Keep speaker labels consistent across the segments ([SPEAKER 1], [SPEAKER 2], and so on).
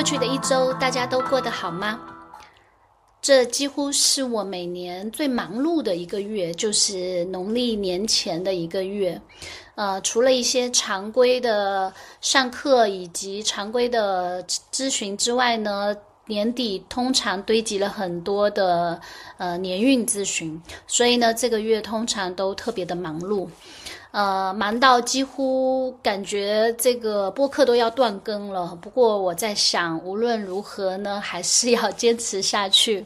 [SPEAKER 1] 过去的一周，大家都过得好吗？这几乎是我每年最忙碌的一个月，就是农历年前的一个月。呃，除了一些常规的上课以及常规的咨询之外呢，年底通常堆积了很多的呃年运咨询，所以呢，这个月通常都特别的忙碌。呃，忙到几乎感觉这个播客都要断更了。不过我在想，无论如何呢，还是要坚持下去。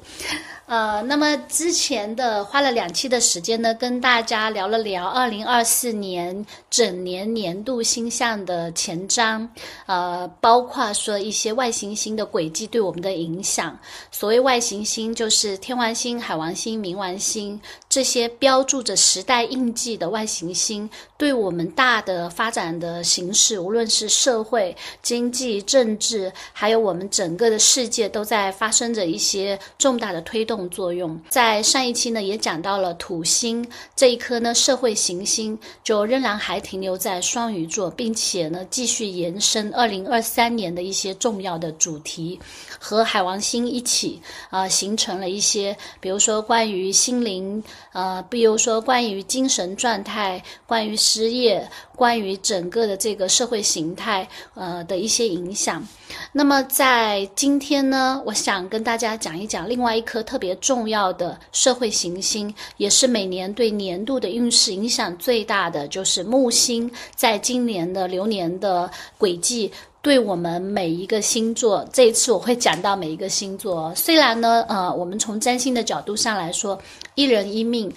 [SPEAKER 1] 呃，那么之前的花了两期的时间呢，跟大家聊了聊二零二四年整年年度星象的前瞻，呃，包括说一些外行星的轨迹对我们的影响。所谓外行星，就是天王星、海王星、冥王星这些标注着时代印记的外行星，对我们大的发展的形势，无论是社会、经济、政治，还有我们整个的世界，都在发生着一些重大的推动。作用在上一期呢也讲到了土星这一颗呢社会行星就仍然还停留在双鱼座，并且呢继续延伸二零二三年的一些重要的主题，和海王星一起啊形成了一些，比如说关于心灵，呃，比如说关于精神状态，关于失业，关于整个的这个社会形态呃的一些影响。那么在今天呢，我想跟大家讲一讲另外一颗特别重要的社会行星，也是每年对年度的运势影响最大的，就是木星在今年的流年的轨迹，对我们每一个星座。这一次我会讲到每一个星座，虽然呢，呃，我们从占星的角度上来说，一人一命，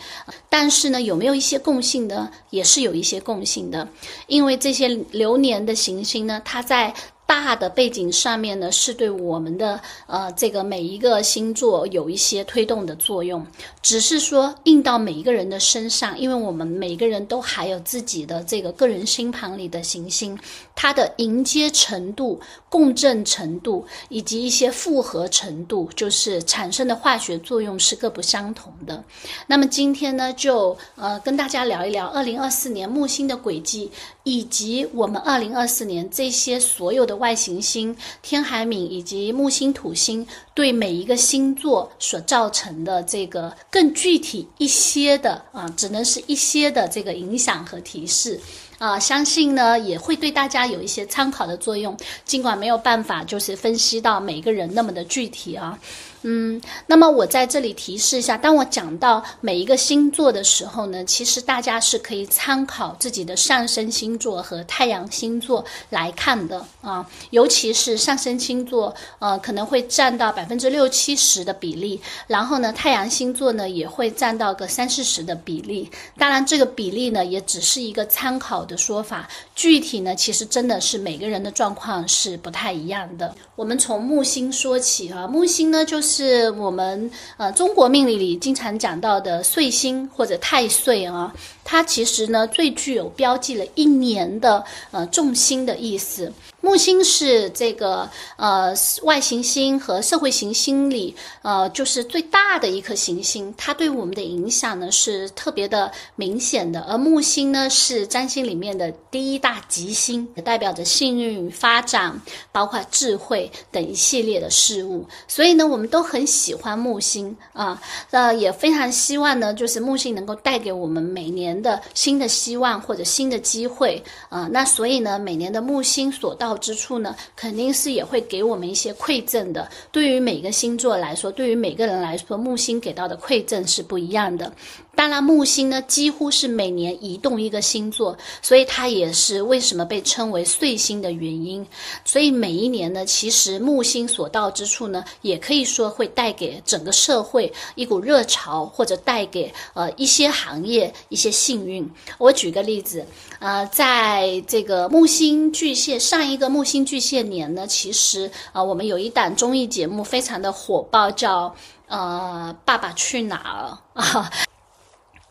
[SPEAKER 1] 但是呢，有没有一些共性呢？也是有一些共性的，因为这些流年的行星呢，它在。大的背景上面呢，是对我们的呃这个每一个星座有一些推动的作用，只是说印到每一个人的身上，因为我们每个人都还有自己的这个个人星盘里的行星，它的迎接程度、共振程度以及一些复合程度，就是产生的化学作用是各不相同的。那么今天呢，就呃跟大家聊一聊二零二四年木星的轨迹。以及我们二零二四年这些所有的外行星天海冥以及木星土星对每一个星座所造成的这个更具体一些的啊，只能是一些的这个影响和提示啊，相信呢也会对大家有一些参考的作用，尽管没有办法就是分析到每个人那么的具体啊。嗯，那么我在这里提示一下，当我讲到每一个星座的时候呢，其实大家是可以参考自己的上升星座和太阳星座来看的啊，尤其是上升星座，呃，可能会占到百分之六七十的比例，然后呢，太阳星座呢也会占到个三四十的比例。当然，这个比例呢也只是一个参考的说法，具体呢其实真的是每个人的状况是不太一样的。我们从木星说起啊，木星呢就是。是我们呃中国命理里经常讲到的岁星或者太岁啊，它其实呢最具有标记了一年的呃重心的意思。木星是这个呃外行星和社会行星里呃就是最大的一颗行星，它对我们的影响呢是特别的明显的。而木星呢是占星里面的第一大吉星，也代表着幸运与、发展，包括智慧等一系列的事物。所以呢，我们都很喜欢木星啊，呃也非常希望呢，就是木星能够带给我们每年的新的希望或者新的机会啊。那所以呢，每年的木星所到。之处呢，肯定是也会给我们一些馈赠的。对于每个星座来说，对于每个人来说，木星给到的馈赠是不一样的。当然，木星呢几乎是每年移动一个星座，所以它也是为什么被称为岁星的原因。所以每一年呢，其实木星所到之处呢，也可以说会带给整个社会一股热潮，或者带给呃一些行业一些幸运。我举个例子，呃，在这个木星巨蟹上一个木星巨蟹年呢，其实啊，我们有一档综艺节目非常的火爆，叫呃《爸爸去哪儿》啊。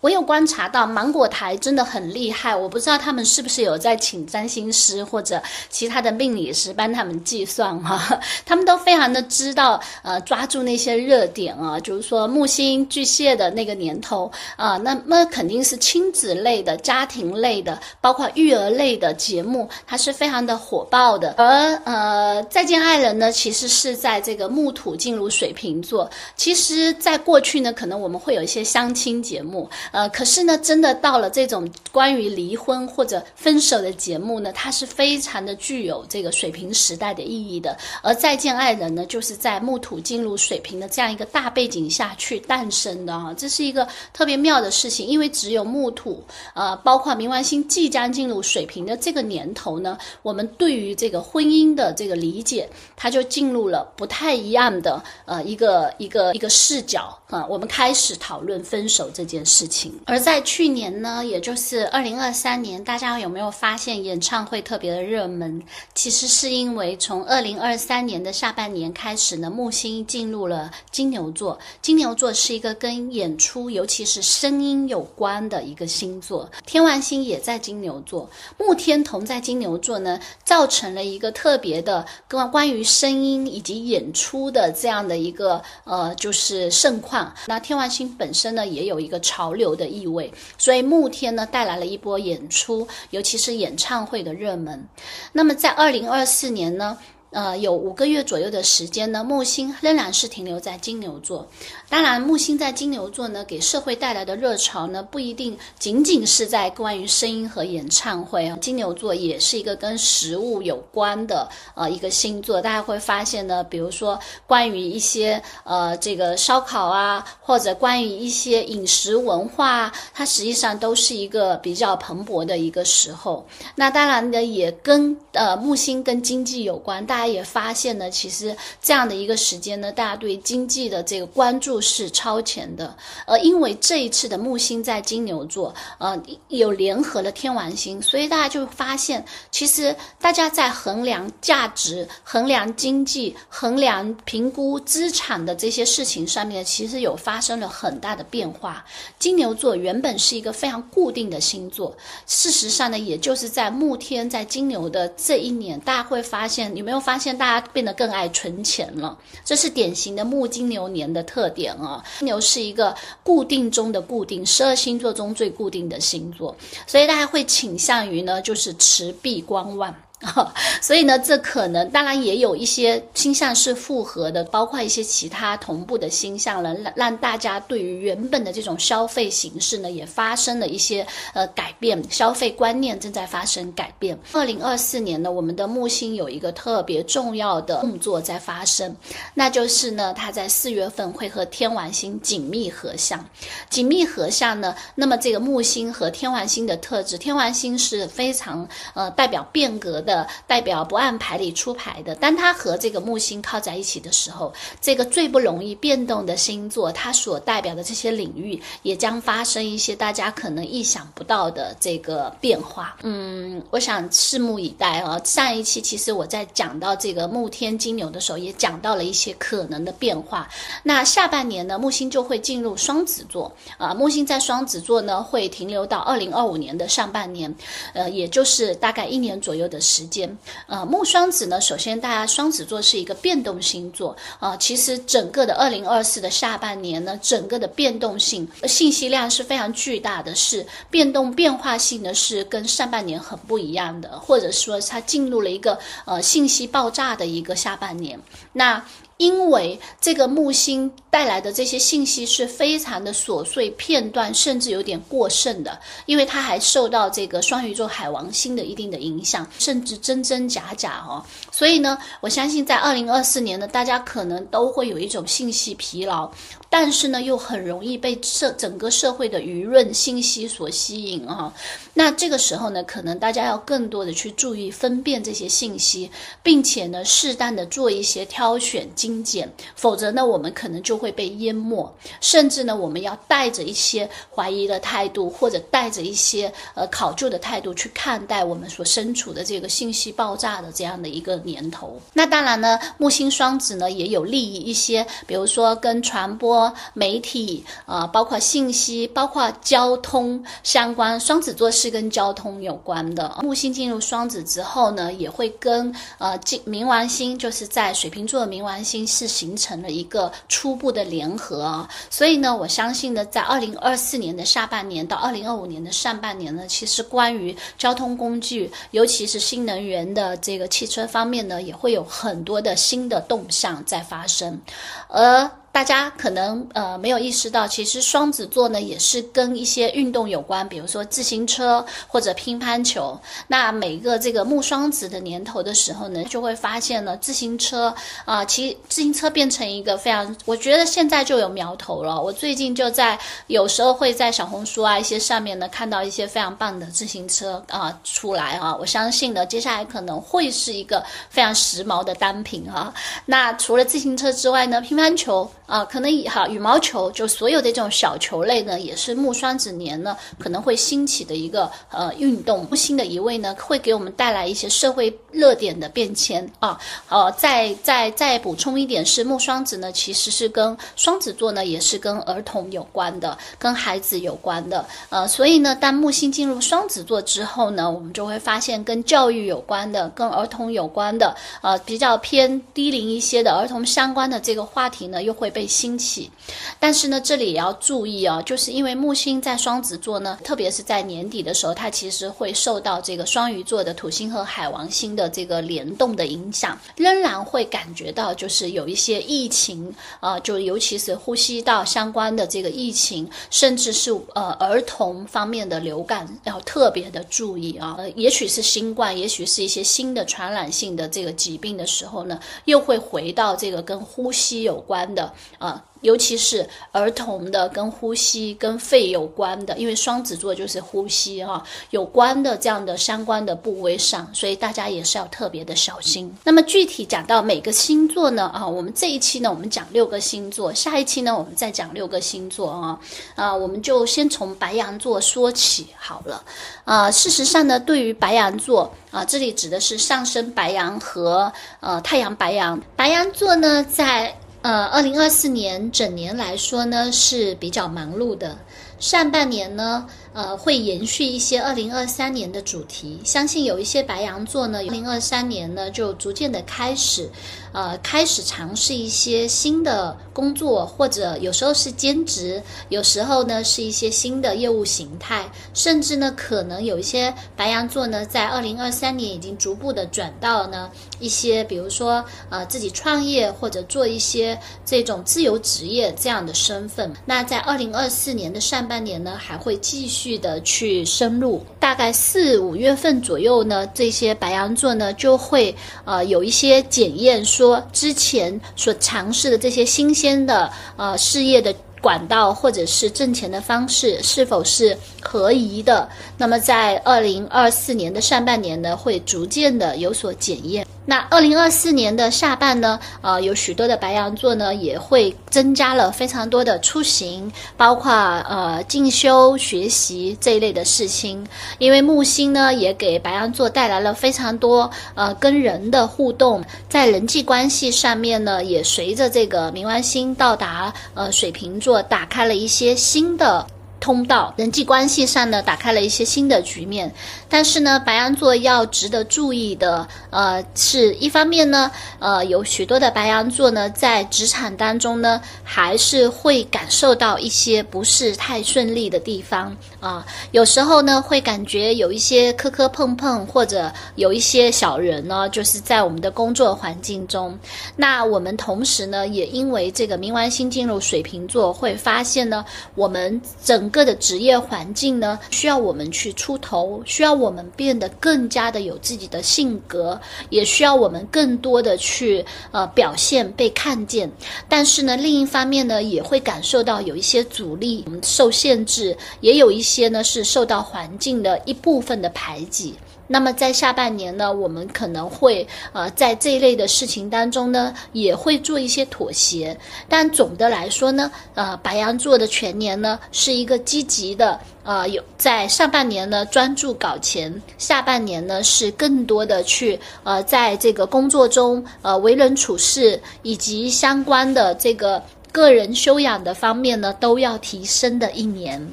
[SPEAKER 1] 我有观察到芒果台真的很厉害，我不知道他们是不是有在请占星师或者其他的命理师帮他们计算哈，他们都非常的知道呃抓住那些热点啊，就是说木星巨蟹的那个年头啊，那么肯定是亲子类的、家庭类的，包括育儿类的节目，它是非常的火爆的。而呃再见爱人呢，其实是在这个木土进入水瓶座，其实在过去呢，可能我们会有一些相亲节目。呃，可是呢，真的到了这种关于离婚或者分手的节目呢，它是非常的具有这个水平时代的意义的。而再见爱人呢，就是在木土进入水平的这样一个大背景下去诞生的啊，这是一个特别妙的事情。因为只有木土，呃，包括冥王星即将进入水平的这个年头呢，我们对于这个婚姻的这个理解，它就进入了不太一样的呃一个一个一个视角啊，我们开始讨论分手这件事情。而在去年呢，也就是二零二三年，大家有没有发现演唱会特别的热门？其实是因为从二零二三年的下半年开始呢，木星进入了金牛座。金牛座是一个跟演出，尤其是声音有关的一个星座。天王星也在金牛座，木天同在金牛座呢，造成了一个特别的关关于声音以及演出的这样的一个呃，就是盛况。那天王星本身呢，也有一个潮流。有的意味，所以慕天呢带来了一波演出，尤其是演唱会的热门。那么在二零二四年呢？呃，有五个月左右的时间呢，木星仍然是停留在金牛座。当然，木星在金牛座呢，给社会带来的热潮呢，不一定仅仅是在关于声音和演唱会啊。金牛座也是一个跟食物有关的呃一个星座，大家会发现呢，比如说关于一些呃这个烧烤啊，或者关于一些饮食文化，它实际上都是一个比较蓬勃的一个时候。那当然呢，也跟呃木星跟经济有关，大大家。也发现呢，其实这样的一个时间呢，大家对经济的这个关注是超前的。呃，因为这一次的木星在金牛座，呃，有联合了天王星，所以大家就发现，其实大家在衡量价值、衡量经济、衡量评估资产的这些事情上面，其实有发生了很大的变化。金牛座原本是一个非常固定的星座，事实上呢，也就是在木天在金牛的这一年，大家会发现，有没有发？现大家变得更爱存钱了，这是典型的木金牛年的特点啊。金牛是一个固定中的固定，十二星座中最固定的星座，所以大家会倾向于呢，就是持币观望。所以呢，这可能当然也有一些星象是复合的，包括一些其他同步的星象了，让让大家对于原本的这种消费形式呢，也发生了一些呃改变，消费观念正在发生改变。二零二四年呢，我们的木星有一个特别重要的动作在发生，那就是呢，它在四月份会和天王星紧密合相。紧密合相呢，那么这个木星和天王星的特质，天王星是非常呃代表变革。的代表不按牌理出牌的，当它和这个木星靠在一起的时候，这个最不容易变动的星座，它所代表的这些领域也将发生一些大家可能意想不到的这个变化。嗯，我想拭目以待啊。上一期其实我在讲到这个木天金牛的时候，也讲到了一些可能的变化。那下半年呢，木星就会进入双子座啊。木星在双子座呢，会停留到二零二五年的上半年，呃，也就是大概一年左右的时。时间，呃，木双子呢，首先大家双子座是一个变动星座啊，其实整个的二零二四的下半年呢，整个的变动性信息量是非常巨大的，是变动变化性呢是跟上半年很不一样的，或者说它进入了一个呃信息爆炸的一个下半年，那。因为这个木星带来的这些信息是非常的琐碎、片段，甚至有点过剩的，因为它还受到这个双鱼座海王星的一定的影响，甚至真真假假哦。所以呢，我相信在二零二四年呢，大家可能都会有一种信息疲劳。但是呢，又很容易被社整个社会的舆论信息所吸引啊。那这个时候呢，可能大家要更多的去注意分辨这些信息，并且呢，适当的做一些挑选精简，否则呢，我们可能就会。会被淹没，甚至呢，我们要带着一些怀疑的态度，或者带着一些呃考究的态度去看待我们所身处的这个信息爆炸的这样的一个年头。那当然呢，木星双子呢也有利于一些，比如说跟传播、媒体啊，包括信息、包括交通相关。双子座是跟交通有关的。木星进入双子之后呢，也会跟呃冥王星，就是在水瓶座的冥王星是形成了一个初步的联合。所以呢，我相信呢，在二零二四年的下半年到二零二五年的上半年呢，其实关于交通工具，尤其是新能源的这个汽车方面呢，也会有很多的新的动向在发生，而。大家可能呃没有意识到，其实双子座呢也是跟一些运动有关，比如说自行车或者乒乓球。那每个这个木双子的年头的时候呢，就会发现呢自行车啊，其自行车变成一个非常，我觉得现在就有苗头了。我最近就在有时候会在小红书啊一些上面呢看到一些非常棒的自行车啊出来啊，我相信呢接下来可能会是一个非常时髦的单品啊。那除了自行车之外呢，乒乓球。啊，可能以哈羽毛球，就所有的这种小球类呢，也是木双子年呢可能会兴起的一个呃运动。木星的一位呢，会给我们带来一些社会热点的变迁啊。呃，再再再补充一点是，木双子呢其实是跟双子座呢也是跟儿童有关的，跟孩子有关的。呃，所以呢，当木星进入双子座之后呢，我们就会发现跟教育有关的、跟儿童有关的，呃，比较偏低龄一些的儿童相关的这个话题呢，又会。被兴起，但是呢，这里也要注意啊，就是因为木星在双子座呢，特别是在年底的时候，它其实会受到这个双鱼座的土星和海王星的这个联动的影响，仍然会感觉到就是有一些疫情啊，就尤其是呼吸道相关的这个疫情，甚至是呃儿童方面的流感，要特别的注意啊。也许是新冠，也许是一些新的传染性的这个疾病的时候呢，又会回到这个跟呼吸有关的。啊。尤其是儿童的跟呼吸、跟肺有关的，因为双子座就是呼吸哈有关的这样的相关的部位上，所以大家也是要特别的小心。那么具体讲到每个星座呢啊，我们这一期呢我们讲六个星座，下一期呢我们再讲六个星座啊啊，我们就先从白羊座说起好了啊。事实上呢，对于白羊座啊，这里指的是上升白羊和呃太阳白羊。白羊座呢在。呃，二零二四年整年来说呢是比较忙碌的，上半年呢，呃，会延续一些二零二三年的主题。相信有一些白羊座呢，二零二三年呢就逐渐的开始。呃，开始尝试一些新的工作，或者有时候是兼职，有时候呢是一些新的业务形态，甚至呢可能有一些白羊座呢，在二零二三年已经逐步的转到呢一些，比如说呃自己创业或者做一些这种自由职业这样的身份。那在二零二四年的上半年呢，还会继续去的去深入，大概四五月份左右呢，这些白羊座呢就会呃有一些检验。说之前所尝试的这些新鲜的呃事业的管道或者是挣钱的方式是否是合宜的？那么在二零二四年的上半年呢，会逐渐的有所检验。那二零二四年的下半呢，呃，有许多的白羊座呢，也会增加了非常多的出行，包括呃进修、学习这一类的事情。因为木星呢，也给白羊座带来了非常多呃跟人的互动，在人际关系上面呢，也随着这个冥王星到达呃水瓶座，打开了一些新的。通道人际关系上呢，打开了一些新的局面。但是呢，白羊座要值得注意的，呃，是一方面呢，呃，有许多的白羊座呢，在职场当中呢，还是会感受到一些不是太顺利的地方啊。有时候呢，会感觉有一些磕磕碰碰，或者有一些小人呢，就是在我们的工作环境中。那我们同时呢，也因为这个冥王星进入水瓶座，会发现呢，我们整。整个的职业环境呢，需要我们去出头，需要我们变得更加的有自己的性格，也需要我们更多的去呃表现被看见。但是呢，另一方面呢，也会感受到有一些阻力，受限制，也有一些呢是受到环境的一部分的排挤。那么在下半年呢，我们可能会呃在这一类的事情当中呢，也会做一些妥协。但总的来说呢，呃，白羊座的全年呢是一个积极的，呃，有在上半年呢专注搞钱，下半年呢是更多的去呃在这个工作中呃为人处事以及相关的这个个人修养的方面呢都要提升的一年。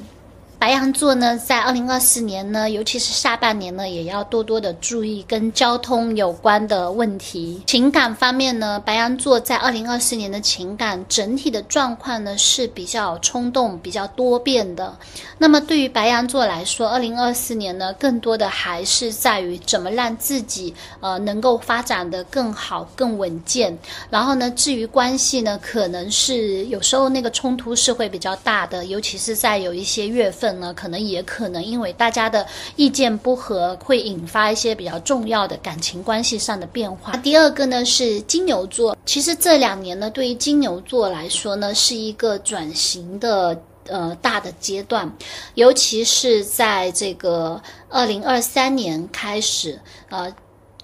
[SPEAKER 1] 白羊座呢，在二零二四年呢，尤其是下半年呢，也要多多的注意跟交通有关的问题。情感方面呢，白羊座在二零二四年的情感整体的状况呢是比较冲动、比较多变的。那么对于白羊座来说，二零二四年呢，更多的还是在于怎么让自己呃能够发展的更好、更稳健。然后呢，至于关系呢，可能是有时候那个冲突是会比较大的，尤其是在有一些月份。呢，可能也可能因为大家的意见不合，会引发一些比较重要的感情关系上的变化。第二个呢是金牛座，其实这两年呢，对于金牛座来说呢，是一个转型的呃大的阶段，尤其是在这个二零二三年开始，呃，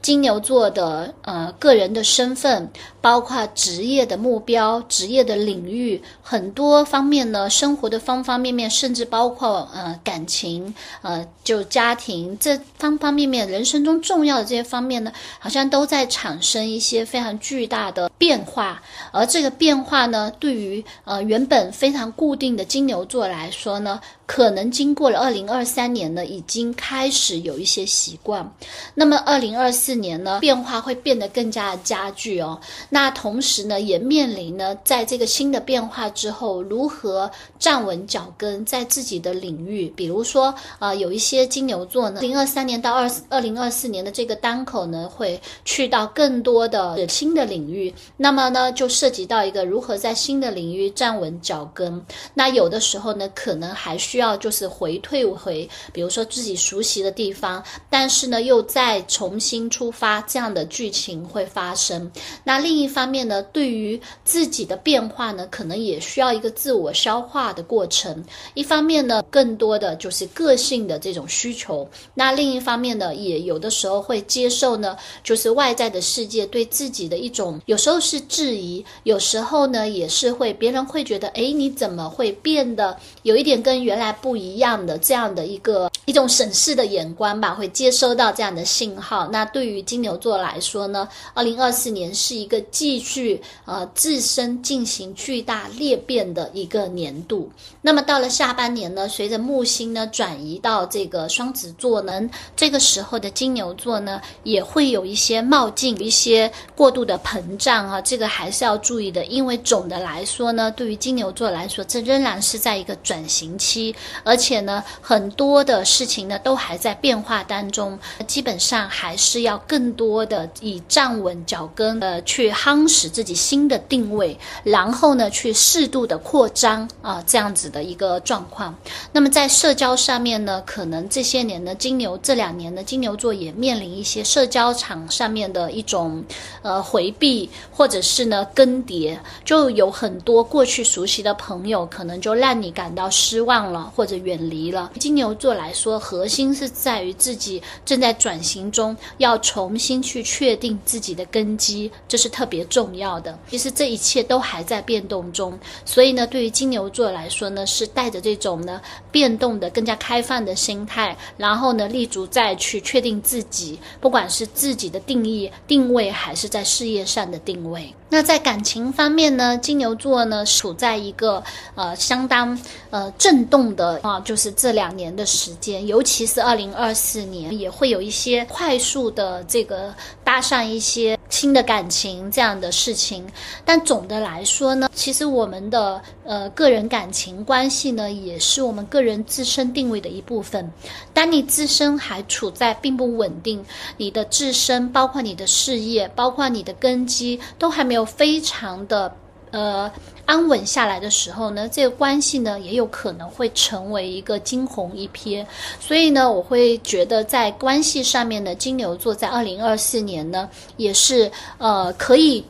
[SPEAKER 1] 金牛座的呃个人的身份。包括职业的目标、职业的领域很多方面呢，生活的方方面面，甚至包括呃感情、呃就家庭这方方面面，人生中重要的这些方面呢，好像都在产生一些非常巨大的变化。而这个变化呢，对于呃原本非常固定的金牛座来说呢，可能经过了二零二三年呢，已经开始有一些习惯。那么二零二四年呢，变化会变得更加的加剧哦。那同时呢，也面临呢，在这个新的变化之后，如何站稳脚跟，在自己的领域，比如说，呃，有一些金牛座呢，零二三年到二二零二四年的这个当口呢，会去到更多的新的领域，那么呢，就涉及到一个如何在新的领域站稳脚跟。那有的时候呢，可能还需要就是回退回，比如说自己熟悉的地方，但是呢，又再重新出发，这样的剧情会发生。那另一方面呢，对于自己的变化呢，可能也需要一个自我消化的过程。一方面呢，更多的就是个性的这种需求；那另一方面呢，也有的时候会接受呢，就是外在的世界对自己的一种，有时候是质疑，有时候呢，也是会别人会觉得，哎，你怎么会变得有一点跟原来不一样的这样的一个一种审视的眼光吧？会接收到这样的信号。那对于金牛座来说呢，二零二四年是一个。继续呃自身进行巨大裂变的一个年度。那么到了下半年呢，随着木星呢转移到这个双子座呢，这个时候的金牛座呢也会有一些冒进，一些过度的膨胀啊，这个还是要注意的。因为总的来说呢，对于金牛座来说，这仍然是在一个转型期，而且呢很多的事情呢都还在变化当中，基本上还是要更多的以站稳脚跟呃去。夯实自己新的定位，然后呢，去适度的扩张啊，这样子的一个状况。那么在社交上面呢，可能这些年呢，金牛这两年呢，金牛座也面临一些社交场上面的一种呃回避，或者是呢更迭，就有很多过去熟悉的朋友，可能就让你感到失望了，或者远离了。金牛座来说，核心是在于自己正在转型中，要重新去确定自己的根基，这是特。别重要的，其实这一切都还在变动中，所以呢，对于金牛座来说呢，是带着这种呢变动的、更加开放的心态，然后呢，立足再去确定自己，不管是自己的定义、定位，还是在事业上的定位。那在感情方面呢，金牛座呢处在一个呃相当呃震动的啊，就是这两年的时间，尤其是二零二四年，也会有一些快速的这个搭上一些新的感情这样的事情。但总的来说呢，其实我们的呃个人感情关系呢，也是我们个人自身定位的一部分。当你自身还处在并不稳定，你的自身包括你的事业，包括你的根基都还没有。非常的呃安稳下来的时候呢，这个关系呢也有可能会成为一个惊鸿一瞥。所以呢，我会觉得在关系上面呢，金牛座在二零二四年呢也是呃可以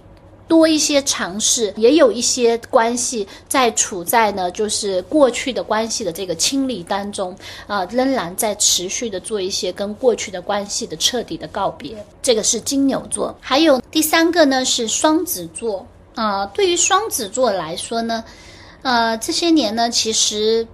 [SPEAKER 1] 多一些尝试，也有一些关系在处在呢，就是过去的关系的这个清理当中啊，仍然在持续的做一些跟过去的关系的彻底的告别。这个是金牛座，还有第三个呢是双子座啊。对于双子座来说呢，呃，这些年呢，其实。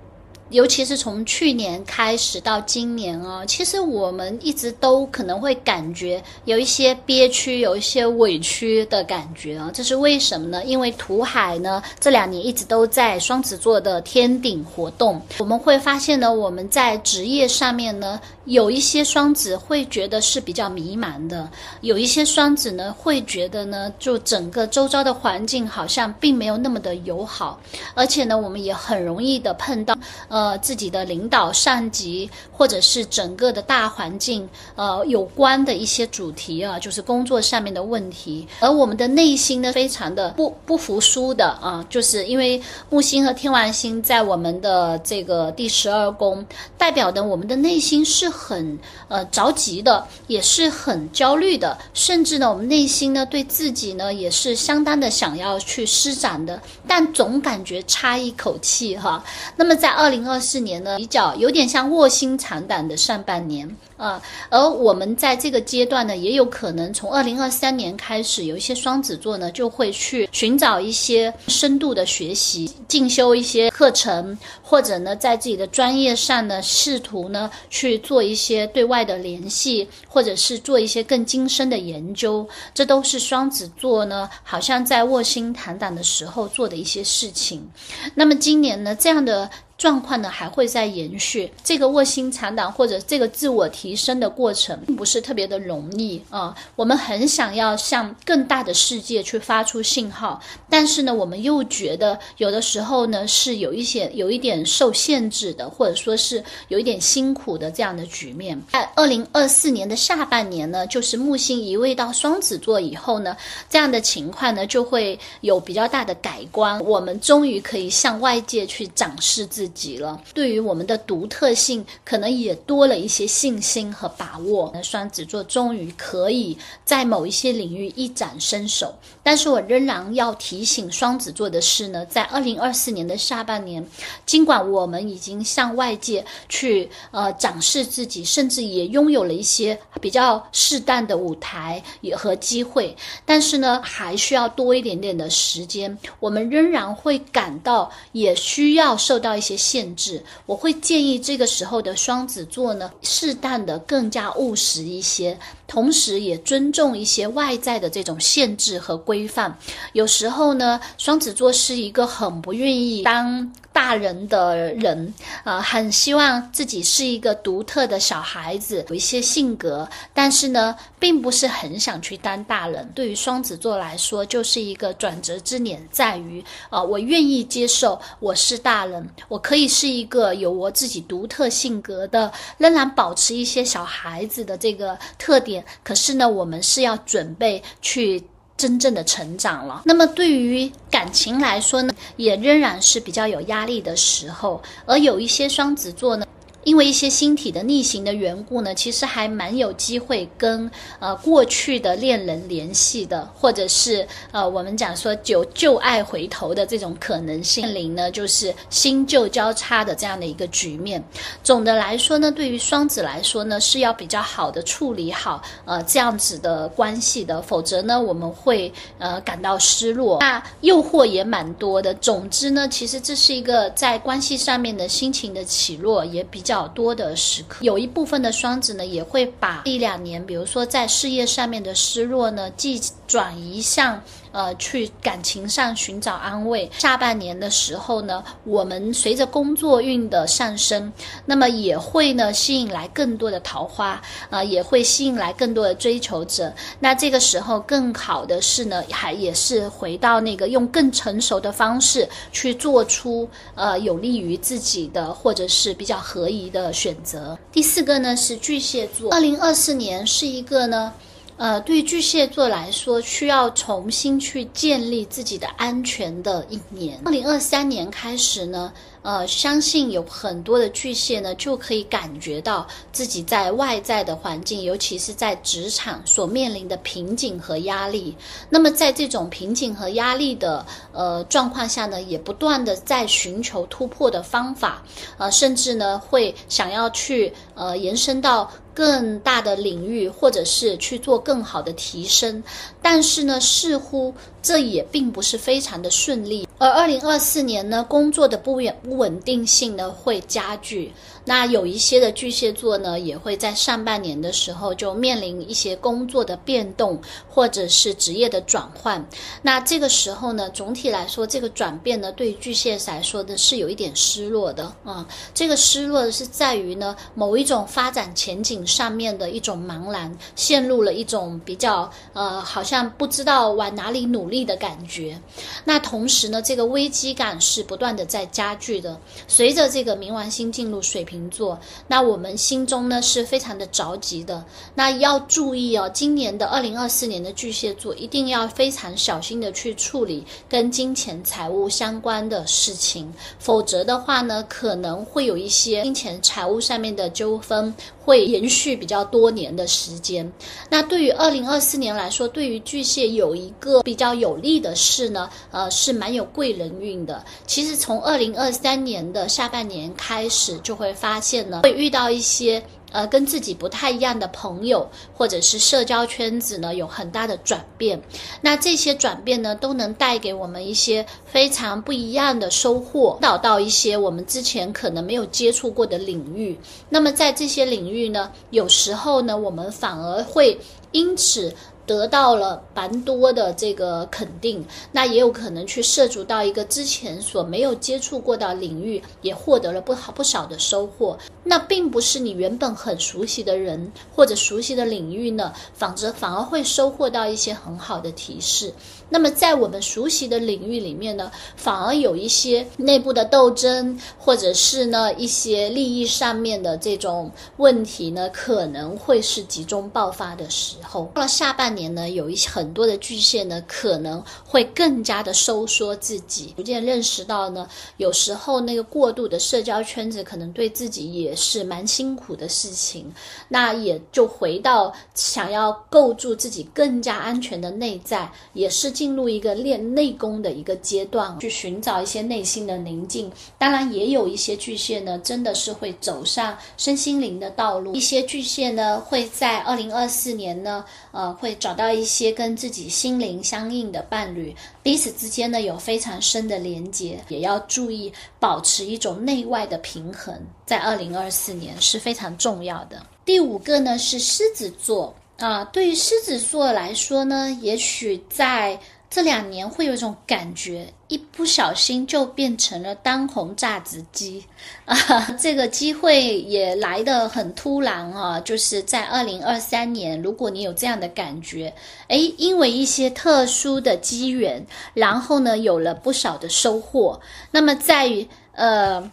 [SPEAKER 1] 尤其是从去年开始到今年啊，其实我们一直都可能会感觉有一些憋屈、有一些委屈的感觉啊。这是为什么呢？因为土海呢这两年一直都在双子座的天顶活动，我们会发现呢，我们在职业上面呢，有一些双子会觉得是比较迷茫的，有一些双子呢会觉得呢，就整个周遭的环境好像并没有那么的友好，而且呢，我们也很容易的碰到。呃，自己的领导、上级，或者是整个的大环境，呃，有关的一些主题啊，就是工作上面的问题。而我们的内心呢，非常的不不服输的啊，就是因为木星和天王星在我们的这个第十二宫，代表的我们的内心是很呃着急的，也是很焦虑的，甚至呢，我们内心呢对自己呢也是相当的想要去施展的，但总感觉差一口气哈。那么在二零。二四年呢，比较有点像卧薪尝胆的上半年。啊，而我们在这个阶段呢，也有可能从二零二三年开始，有一些双子座呢，就会去寻找一些深度的学习、进修一些课程，或者呢，在自己的专业上呢，试图呢去做一些对外的联系，或者是做一些更精深的研究。这都是双子座呢，好像在卧薪尝胆的时候做的一些事情。那么今年呢，这样的状况呢，还会再延续。这个卧薪尝胆或者这个自我提。升的过程并不是特别的容易啊，我们很想要向更大的世界去发出信号，但是呢，我们又觉得有的时候呢是有一些有一点受限制的，或者说是有一点辛苦的这样的局面。在二零二四年的下半年呢，就是木星移位到双子座以后呢，这样的情况呢就会有比较大的改观，我们终于可以向外界去展示自自己了。对于我们的独特性，可能也多了一些信心。和把握，那双子座终于可以在某一些领域一展身手。但是我仍然要提醒双子座的是呢，在二零二四年的下半年，尽管我们已经向外界去呃展示自己，甚至也拥有了一些比较适当的舞台也和机会，但是呢，还需要多一点点的时间。我们仍然会感到也需要受到一些限制。我会建议这个时候的双子座呢，适当。的更加务实一些，同时也尊重一些外在的这种限制和规范。有时候呢，双子座是一个很不愿意当。大人的人啊，很希望自己是一个独特的小孩子，有一些性格，但是呢，并不是很想去当大人。对于双子座来说，就是一个转折之点，在于啊，我愿意接受我是大人，我可以是一个有我自己独特性格的，仍然保持一些小孩子的这个特点。可是呢，我们是要准备去。真正的成长了。那么对于感情来说呢，也仍然是比较有压力的时候。而有一些双子座呢。因为一些星体的逆行的缘故呢，其实还蛮有机会跟呃过去的恋人联系的，或者是呃我们讲说旧旧爱回头的这种可能性临呢，就是新旧交叉的这样的一个局面。总的来说呢，对于双子来说呢，是要比较好的处理好呃这样子的关系的，否则呢我们会呃感到失落。那诱惑也蛮多的。总之呢，其实这是一个在关系上面的心情的起落也比较。较多的时刻，有一部分的双子呢，也会把一两年，比如说在事业上面的失落呢，既转移向。呃，去感情上寻找安慰。下半年的时候呢，我们随着工作运的上升，那么也会呢吸引来更多的桃花，啊，也会吸引来更多的追求者。那这个时候更好的是呢，还也是回到那个用更成熟的方式去做出呃有利于自己的或者是比较合宜的选择。第四个呢是巨蟹座，二零二四年是一个呢。呃，对巨蟹座来说，需要重新去建立自己的安全的一年。二零二三年开始呢，呃，相信有很多的巨蟹呢，就可以感觉到自己在外在的环境，尤其是在职场所面临的瓶颈和压力。那么，在这种瓶颈和压力的呃状况下呢，也不断的在寻求突破的方法，呃，甚至呢，会想要去呃延伸到。更大的领域，或者是去做更好的提升，但是呢，似乎这也并不是非常的顺利。而二零二四年呢，工作的不稳不稳定性呢会加剧。那有一些的巨蟹座呢，也会在上半年的时候就面临一些工作的变动，或者是职业的转换。那这个时候呢，总体来说，这个转变呢，对巨蟹来说的是有一点失落的啊。这个失落的是在于呢，某一种发展前景上面的一种茫然，陷入了一种比较呃，好像不知道往哪里努力力的感觉。那同时呢，这个危机感是不断的在加剧的。随着这个冥王星进入水瓶。座，那我们心中呢是非常的着急的。那要注意哦，今年的二零二四年的巨蟹座一定要非常小心的去处理跟金钱财务相关的事情，否则的话呢，可能会有一些金钱财务上面的纠纷，会延续比较多年的时间。那对于二零二四年来说，对于巨蟹有一个比较有利的事呢，呃，是蛮有贵人运的。其实从二零二三年的下半年开始就会。发现呢，会遇到一些呃跟自己不太一样的朋友，或者是社交圈子呢有很大的转变。那这些转变呢，都能带给我们一些非常不一样的收获，导到一些我们之前可能没有接触过的领域。那么在这些领域呢，有时候呢，我们反而会因此。得到了蛮多的这个肯定，那也有可能去涉足到一个之前所没有接触过的领域，也获得了不好不少的收获。那并不是你原本很熟悉的人或者熟悉的领域呢，反而反而会收获到一些很好的提示。那么在我们熟悉的领域里面呢，反而有一些内部的斗争，或者是呢一些利益上面的这种问题呢，可能会是集中爆发的时候。到了下半年呢，有一些很多的巨蟹呢，可能会更加的收缩自己，逐渐认识到呢，有时候那个过度的社交圈子可能对自己也是蛮辛苦的事情。那也就回到想要构筑自己更加安全的内在，也是。进入一个练内功的一个阶段，去寻找一些内心的宁静。当然，也有一些巨蟹呢，真的是会走上身心灵的道路。一些巨蟹呢，会在二零二四年呢，呃，会找到一些跟自己心灵相应的伴侣，彼此之间呢有非常深的连接。也要注意保持一种内外的平衡，在二零二四年是非常重要的。第五个呢是狮子座。啊，对于狮子座来说呢，也许在这两年会有一种感觉，一不小心就变成了当红榨汁机啊！这个机会也来得很突然啊！就是在二零二三年，如果你有这样的感觉，诶，因为一些特殊的机缘，然后呢，有了不少的收获，那么在于呃，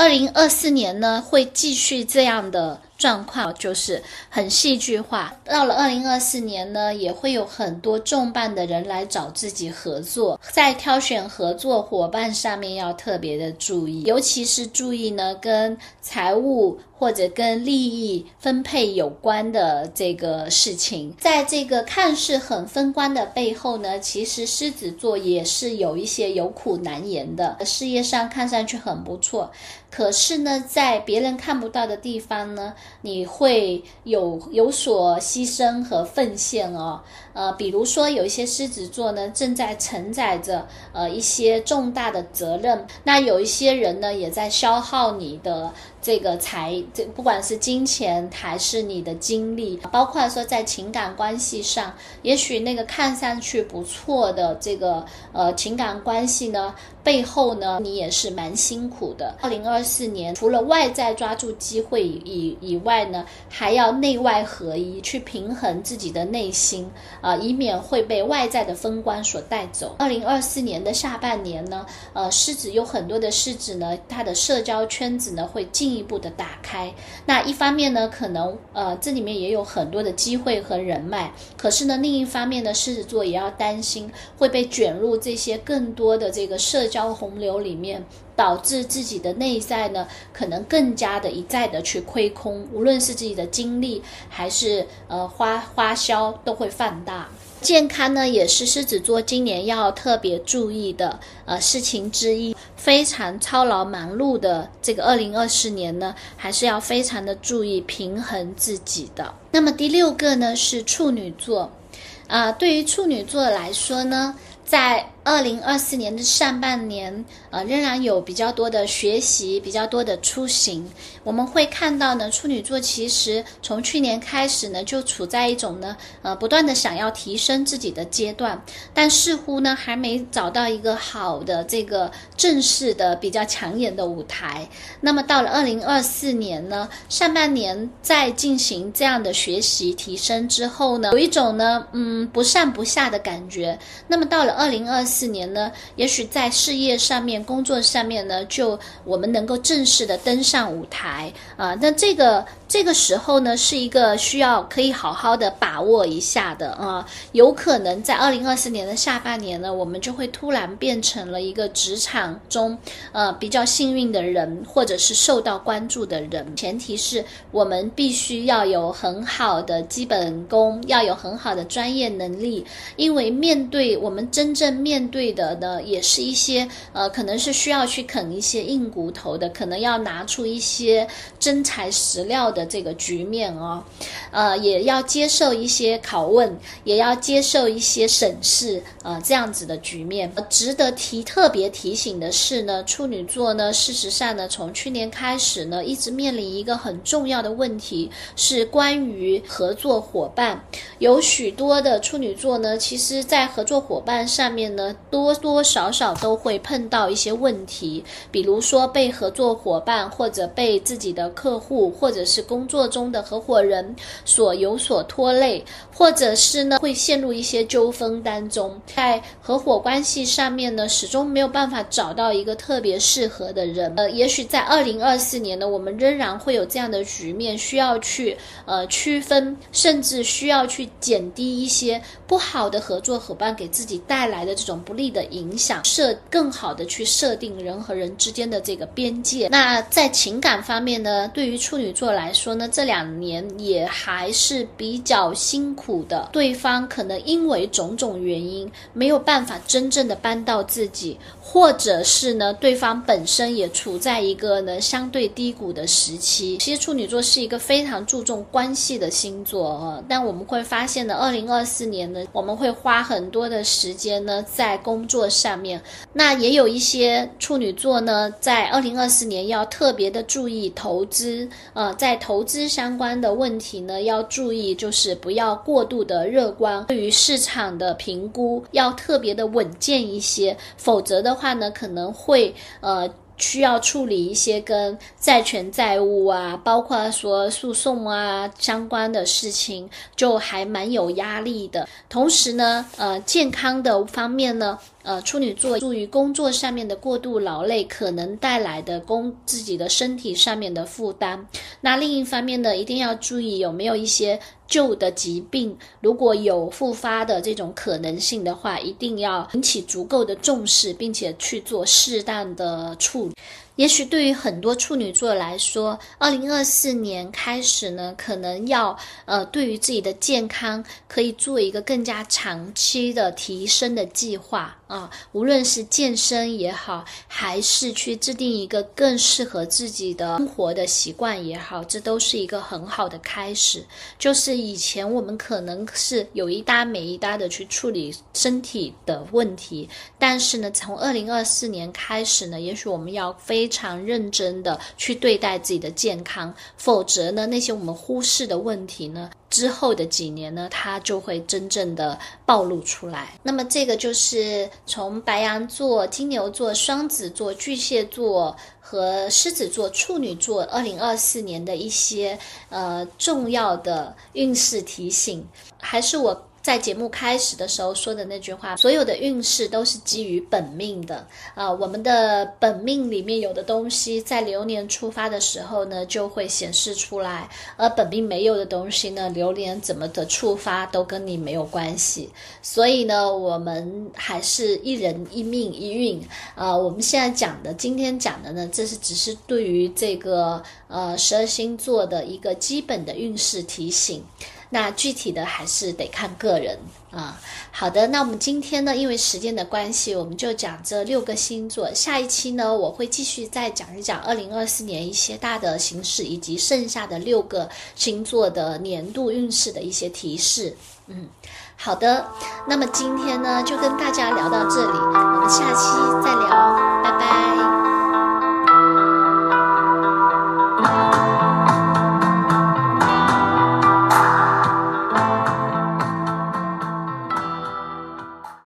[SPEAKER 1] 二零二四年呢，会继续这样的。状况就是很戏剧化。到了二零二四年呢，也会有很多重磅的人来找自己合作，在挑选合作伙伴上面要特别的注意，尤其是注意呢跟财务或者跟利益分配有关的这个事情。在这个看似很风光的背后呢，其实狮子座也是有一些有苦难言的。事业上看上去很不错，可是呢，在别人看不到的地方呢。你会有有所牺牲和奉献哦，呃，比如说有一些狮子座呢，正在承载着呃一些重大的责任，那有一些人呢，也在消耗你的。这个财，这不管是金钱还是你的精力，包括说在情感关系上，也许那个看上去不错的这个呃情感关系呢，背后呢，你也是蛮辛苦的。二零二四年除了外在抓住机会以以外呢，还要内外合一，去平衡自己的内心啊，以免会被外在的风光所带走。二零二四年的下半年呢，呃，狮子有很多的狮子呢，它的社交圈子呢会进一步的打开。那一方面呢，可能呃这里面也有很多的机会和人脉，可是呢，另一方面呢，狮子座也要担心会被卷入这些更多的这个社交洪流里面。导致自己的内在呢，可能更加的一再的去亏空，无论是自己的精力还是呃花花销都会放大。健康呢，也是狮子座今年要特别注意的呃事情之一。非常操劳忙碌的这个二零二四年呢，还是要非常的注意平衡自己的。那么第六个呢是处女座，啊，对于处女座来说呢，在二零二四年的上半年，呃，仍然有比较多的学习，比较多的出行。我们会看到呢，处女座其实从去年开始呢，就处在一种呢，呃，不断的想要提升自己的阶段，但似乎呢，还没找到一个好的这个正式的、比较抢眼的舞台。那么到了二零二四年呢，上半年在进行这样的学习提升之后呢，有一种呢，嗯，不上不下的感觉。那么到了二零二四四年呢，也许在事业上面、工作上面呢，就我们能够正式的登上舞台啊。那这个这个时候呢，是一个需要可以好好的把握一下的啊。有可能在二零二四年的下半年呢，我们就会突然变成了一个职场中呃比较幸运的人，或者是受到关注的人。前提是我们必须要有很好的基本功，要有很好的专业能力，因为面对我们真正面。面对的呢，也是一些呃，可能是需要去啃一些硬骨头的，可能要拿出一些真材实料的的这个局面哦，呃，也要接受一些拷问，也要接受一些审视，呃，这样子的局面。值得提特别提醒的是呢，处女座呢，事实上呢，从去年开始呢，一直面临一个很重要的问题，是关于合作伙伴。有许多的处女座呢，其实在合作伙伴上面呢。多多少少都会碰到一些问题，比如说被合作伙伴或者被自己的客户或者是工作中的合伙人所有所拖累，或者是呢会陷入一些纠纷当中，在合伙关系上面呢始终没有办法找到一个特别适合的人。呃，也许在二零二四年呢，我们仍然会有这样的局面，需要去呃区分，甚至需要去减低一些不好的合作伙伴给自己带来的这种。不利的影响，设更好的去设定人和人之间的这个边界。那在情感方面呢，对于处女座来说说呢，这两年也还是比较辛苦的。对方可能因为种种原因没有办法真正的帮到自己，或者是呢，对方本身也处在一个呢相对低谷的时期。其实处女座是一个非常注重关系的星座啊，但我们会发现呢，二零二四年呢，我们会花很多的时间呢在。在工作上面，那也有一些处女座呢，在二零二四年要特别的注意投资，呃，在投投资相关的问题呢，要注意就是不要过度的乐观，对于市场的评估要特别的稳健一些，否则的话呢，可能会呃。需要处理一些跟债权债务啊，包括说诉讼啊相关的事情，就还蛮有压力的。同时呢，呃，健康的方面呢。呃，处女座注于工作上面的过度劳累，可能带来的工自己的身体上面的负担。那另一方面呢，一定要注意有没有一些旧的疾病，如果有复发的这种可能性的话，一定要引起足够的重视，并且去做适当的处理。也许对于很多处女座来说，二零二四年开始呢，可能要呃，对于自己的健康可以做一个更加长期的提升的计划啊，无论是健身也好，还是去制定一个更适合自己的生活的习惯也好，这都是一个很好的开始。就是以前我们可能是有一搭没一搭的去处理身体的问题，但是呢，从二零二四年开始呢，也许我们要非常认真的去对待自己的健康，否则呢，那些我们忽视的问题呢，之后的几年呢，它就会真正的暴露出来。那么这个就是从白羊座、金牛座、双子座、巨蟹座和狮子座、处女座，二零二四年的一些呃重要的运势提醒，还是我。在节目开始的时候说的那句话，所有的运势都是基于本命的啊。我们的本命里面有的东西，在流年出发的时候呢，就会显示出来；而本命没有的东西呢，流年怎么的触发都跟你没有关系。所以呢，我们还是一人一命一运啊。我们现在讲的，今天讲的呢，这是只是对于这个呃十二星座的一个基本的运势提醒。那具体的还是得看个人啊。好的，那我们今天呢，因为时间的关系，我们就讲这六个星座。下一期呢，我会继续再讲一讲二零二四年一些大的形势，以及剩下的六个星座的年度运势的一些提示。嗯，好的，那么今天呢，就跟大家聊到这里，我们下期再聊，拜拜。